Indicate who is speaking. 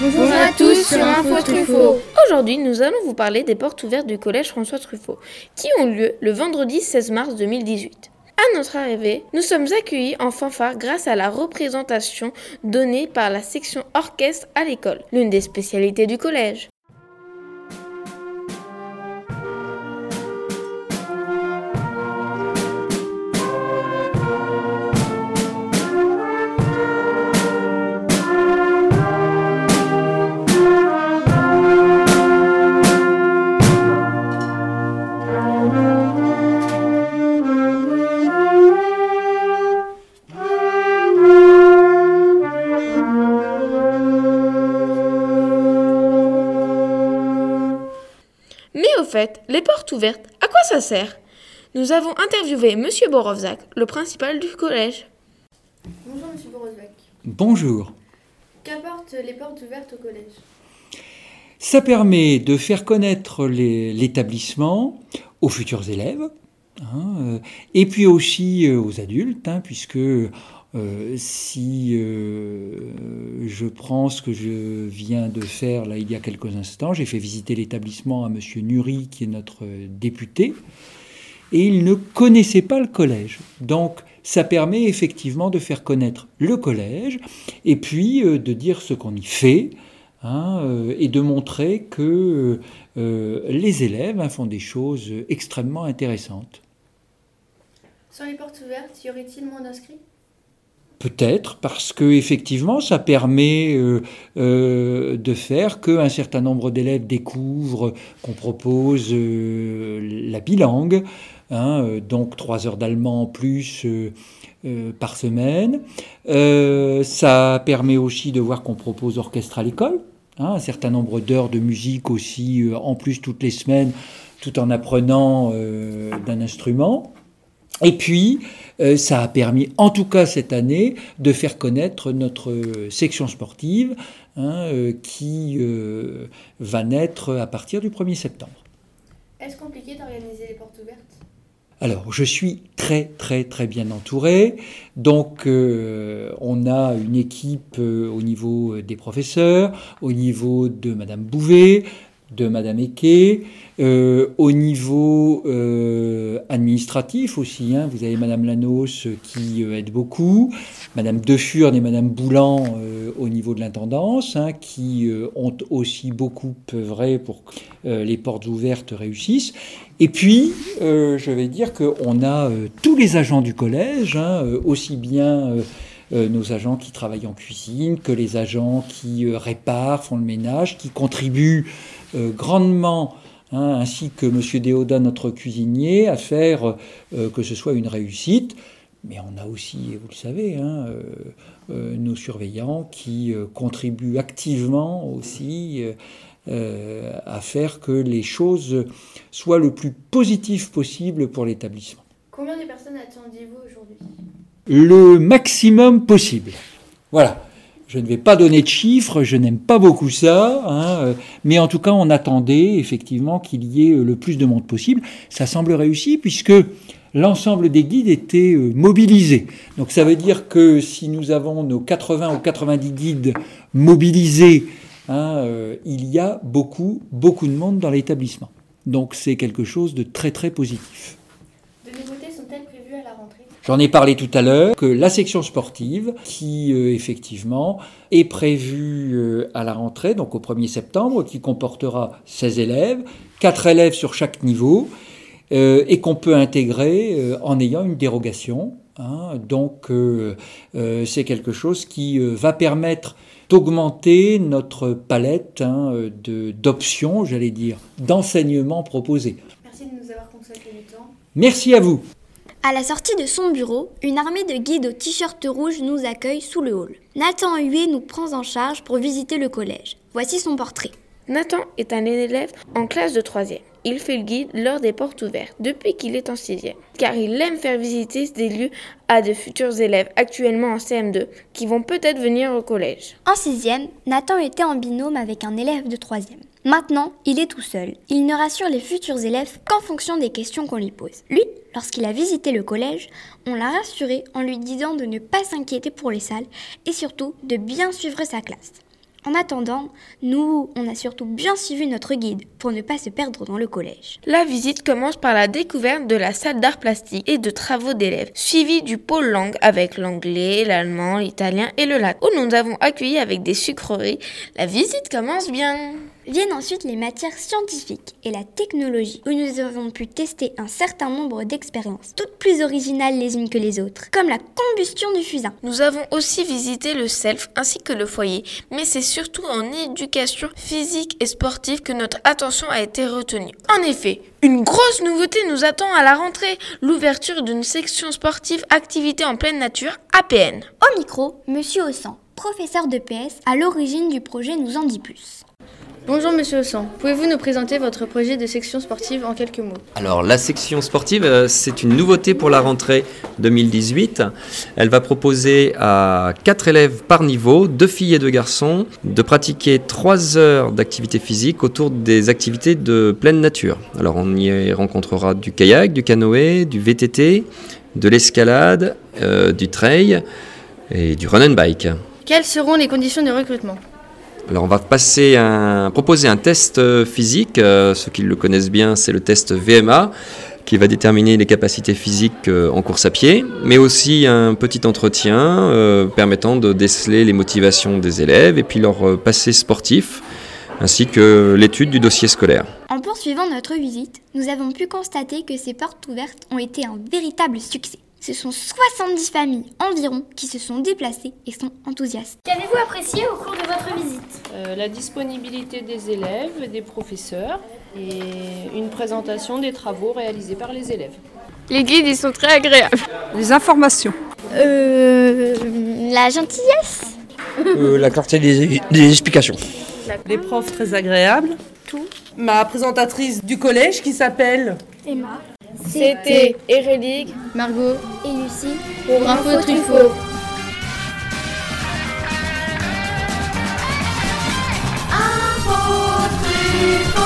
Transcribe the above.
Speaker 1: Bonjour à tous sur Info Truffaut.
Speaker 2: Aujourd'hui, nous allons vous parler des portes ouvertes du collège François Truffaut, qui ont lieu le vendredi 16 mars 2018. À notre arrivée, nous sommes accueillis en fanfare grâce à la représentation donnée par la section orchestre à l'école, l'une des spécialités du collège. Fait, les portes ouvertes, à quoi ça sert? Nous avons interviewé Monsieur Borovzak, le principal du collège.
Speaker 3: Bonjour Monsieur Borosvac.
Speaker 4: Bonjour.
Speaker 3: Qu'apportent les portes ouvertes au collège?
Speaker 4: Ça permet de faire connaître l'établissement aux futurs élèves, hein, euh, et puis aussi euh, aux adultes, hein, puisque euh, si euh, je prends ce que je viens de faire là il y a quelques instants, j'ai fait visiter l'établissement à Monsieur Nury, qui est notre député, et il ne connaissait pas le collège. Donc ça permet effectivement de faire connaître le collège, et puis euh, de dire ce qu'on y fait, hein, et de montrer que les élèves hein, font des choses extrêmement intéressantes.
Speaker 3: Sur les portes ouvertes, y aurait-il moins d'inscrits?
Speaker 4: Peut-être parce que effectivement, ça permet euh, euh, de faire qu'un certain nombre d'élèves découvrent qu'on propose euh, la bilangue, hein, donc trois heures d'allemand en plus par semaine. Ça permet aussi de voir qu'on propose orchestre à l'école, hein, un certain nombre d'heures de musique aussi en plus toutes les semaines, tout en apprenant d'un instrument. Et puis, ça a permis, en tout cas cette année, de faire connaître notre euh, section sportive hein, euh, qui euh, va naître à partir du 1er septembre.
Speaker 3: Est-ce compliqué d'organiser les portes ouvertes?
Speaker 4: Alors, je suis très très très bien entouré. Donc, euh, on a une équipe euh, au niveau euh, des professeurs, au niveau de Madame Bouvet, de Madame Eke, euh, au niveau euh, administratif aussi. hein. vous avez Madame Lanos euh, qui aide beaucoup, Madame Defurne et Madame Boulan au niveau de l'intendance, hein, qui ont aussi beaucoup œuvré pour que les portes ouvertes réussissent. Et puis, je vais dire qu'on a tous les agents du collège, hein, aussi bien nos agents qui travaillent en cuisine que les agents qui réparent, font le ménage, qui contribuent grandement, hein, ainsi que M. Déoda, notre cuisinier, à faire euh, que ce soit une réussite. Mais on a aussi, vous le savez, hein, euh, euh, nos surveillants qui contribuent activement aussi à faire que les choses soient le plus positives possible pour l'établissement.
Speaker 3: Combien de personnes attendiez-vous aujourd'hui?
Speaker 4: Le maximum possible. Voilà. Je ne vais pas donner de chiffres, je n'aime pas beaucoup ça, hein, euh, mais en tout cas, on attendait effectivement qu'il y ait euh, le plus de monde possible. Ça semble réussi puisque l'ensemble des guides étaient euh, mobilisés. Donc ça veut dire que si nous avons nos 80 ou 90 guides mobilisés, hein, il y a beaucoup, beaucoup de monde dans l'établissement. Donc c'est quelque chose de très très positif.
Speaker 3: De nouveautés sont-elles prévues à la rentrée
Speaker 4: J'en ai parlé tout à l'heure, que la section sportive, qui euh, effectivement est prévue euh, à la rentrée, donc au 1er septembre, qui comportera 16 élèves, 4 élèves sur chaque niveau, euh, et qu'on peut intégrer en ayant une dérogation. hein. donc c'est quelque chose qui va permettre d'augmenter notre palette hein, de- d'options, j'allais dire, d'enseignements proposés.
Speaker 3: Merci de nous avoir consacré du temps.
Speaker 4: Merci à vous.
Speaker 5: À la sortie de son bureau, une armée de guides au t-shirt rouge nous accueille sous le hall. Nathan Huet nous prend en charge pour visiter le collège. Voici son portrait.
Speaker 2: Nathan est un élève en classe de 3e. Il fait le guide lors des portes ouvertes depuis qu'il est en 6e, car il aime faire visiter des lieux à de futurs élèves actuellement en CM2 qui vont peut-être venir au collège.
Speaker 5: En sixième, Nathan était en binôme avec un élève de troisième. Maintenant, il est tout seul. Il ne rassure les futurs élèves qu'en fonction des questions qu'on lui pose. Lui, lorsqu'il a visité le collège, on l'a rassuré en lui disant de ne pas s'inquiéter pour les salles et surtout de bien suivre sa classe. En attendant, nous, on a surtout bien suivi notre guide pour ne pas se perdre dans le collège.
Speaker 2: La visite commence par la découverte de la salle d'art plastique et de travaux d'élèves, suivie du pôle langue avec l'anglais, l'allemand, l'italien et le latin, où nous avons accueilli avec des sucreries. La visite commence bien.
Speaker 5: Viennent ensuite les matières scientifiques et la technologie, où nous avons pu tester un certain nombre d'expériences, toutes plus originales les unes que les autres, comme la combustion du fusain.
Speaker 2: Nous avons aussi visité le self ainsi que le foyer, mais c'est surtout en éducation physique et sportive que notre attention a été retenue. En effet, une grosse nouveauté nous attend à la rentrée, l'ouverture d'une section sportive activité en pleine nature, APN.
Speaker 5: Au micro, Monsieur Ossan, professeur de PS, à l'origine du projet, nous en dit plus.
Speaker 3: Bonjour Monsieur Ossan, pouvez-vous nous présenter votre projet de section sportive en quelques mots?
Speaker 6: Alors la section sportive, euh, c'est une nouveauté pour la rentrée 2018. Elle va proposer à quatre élèves par niveau, deux filles et deux garçons, de pratiquer trois heures d'activité physique autour des activités de pleine nature. Alors on y rencontrera du kayak, du canoë, du VTT, de l'escalade, euh, du trail et du run and bike.
Speaker 3: Quelles seront les conditions de recrutement?
Speaker 6: Alors on va proposer un test euh, physique. Euh, ceux qui le connaissent bien, c'est le test VMA qui va déterminer les capacités physiques euh, en course à pied, mais aussi un petit entretien permettant de déceler les motivations des élèves et puis leur passé sportif, ainsi que l'étude du dossier scolaire.
Speaker 5: En poursuivant notre visite, nous avons pu constater que ces portes ouvertes ont été un véritable succès. Ce sont 70 familles environ qui se sont déplacées et sont enthousiastes.
Speaker 1: Qu'avez-vous apprécié au cours de votre visite?
Speaker 7: Euh, La disponibilité des élèves, des professeurs et une présentation des travaux réalisés par les élèves.
Speaker 2: Les guides, ils sont très agréables.
Speaker 8: Les informations.
Speaker 5: Euh, la gentillesse.
Speaker 9: Euh, la clarté des, des explications.
Speaker 8: Les profs très agréables.
Speaker 5: Tout.
Speaker 8: Ma présentatrice du collège qui s'appelle
Speaker 5: Emma.
Speaker 2: C'était Érélique,
Speaker 3: Margot
Speaker 5: Et Lucie.
Speaker 1: Pour Info Truffaut.
Speaker 10: Info Truffaut.